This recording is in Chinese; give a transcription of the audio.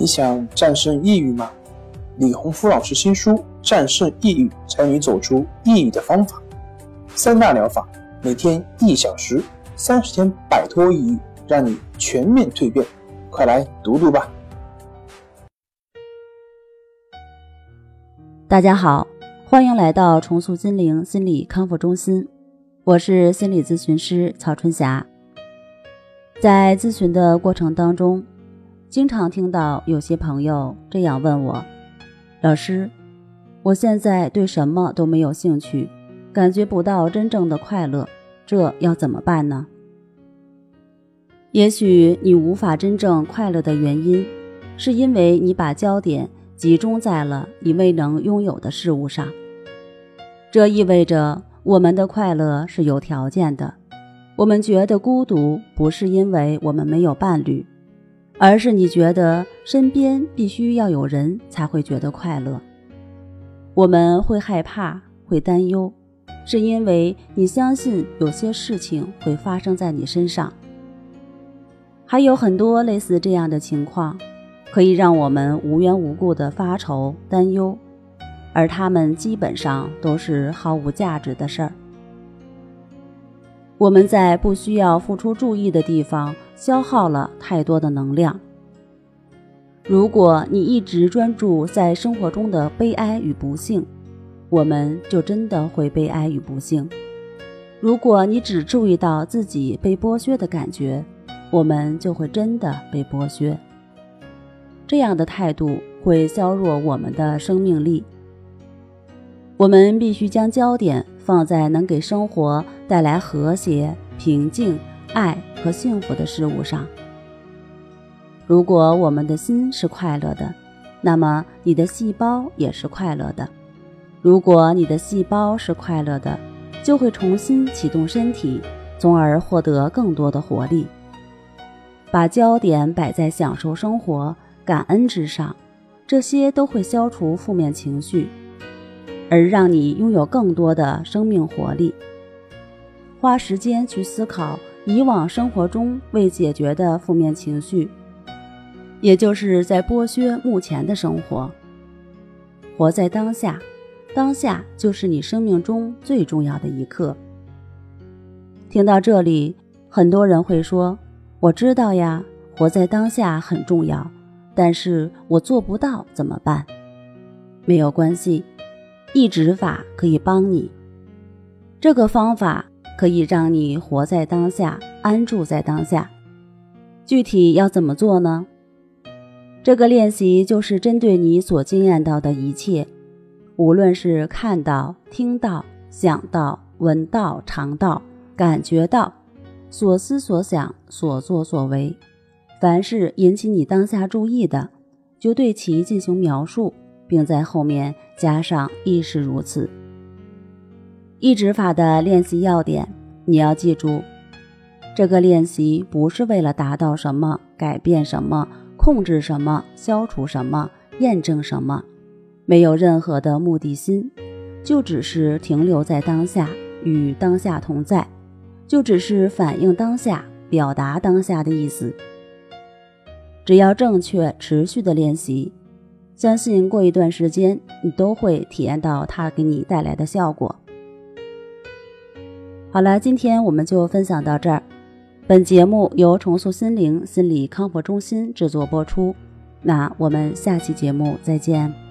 你想战胜抑郁吗？李洪福老师新书《战胜抑郁，教你走出抑郁的方法》，三大疗法，每天一小时，三十天摆脱抑郁，让你全面蜕变。快来读读吧！大家好，欢迎来到重塑心灵心理康复中心，我是心理咨询师曹春霞。在咨询的过程当中。经常听到有些朋友这样问我：“老师，我现在对什么都没有兴趣，感觉不到真正的快乐，这要怎么办呢？”也许你无法真正快乐的原因，是因为你把焦点集中在了你未能拥有的事物上。这意味着我们的快乐是有条件的，我们觉得孤独不是因为我们没有伴侣。而是你觉得身边必须要有人才会觉得快乐。我们会害怕，会担忧，是因为你相信有些事情会发生在你身上。还有很多类似这样的情况，可以让我们无缘无故的发愁、担忧，而他们基本上都是毫无价值的事儿。我们在不需要付出注意的地方消耗了太多的能量。如果你一直专注在生活中的悲哀与不幸，我们就真的会悲哀与不幸。如果你只注意到自己被剥削的感觉，我们就会真的被剥削。这样的态度会削弱我们的生命力。我们必须将焦点。放在能给生活带来和谐、平静、爱和幸福的事物上。如果我们的心是快乐的，那么你的细胞也是快乐的。如果你的细胞是快乐的，就会重新启动身体，从而获得更多的活力。把焦点摆在享受生活、感恩之上，这些都会消除负面情绪。而让你拥有更多的生命活力。花时间去思考以往生活中未解决的负面情绪，也就是在剥削目前的生活。活在当下，当下就是你生命中最重要的一刻。听到这里，很多人会说：“我知道呀，活在当下很重要，但是我做不到，怎么办？”没有关系。抑制法可以帮你，这个方法可以让你活在当下，安住在当下。具体要怎么做呢？这个练习就是针对你所经验到的一切，无论是看到、听到、想到、闻到、尝到、感觉到、所思所想、所作所为，凡是引起你当下注意的，就对其进行描述。并在后面加上“亦是如此”。抑制法的练习要点，你要记住：这个练习不是为了达到什么、改变什么、控制什么、消除什么、验证什么，没有任何的目的心，就只是停留在当下，与当下同在，就只是反映当下、表达当下的意思。只要正确、持续的练习。相信过一段时间，你都会体验到它给你带来的效果。好了，今天我们就分享到这儿。本节目由重塑心灵心理康复中心制作播出。那我们下期节目再见。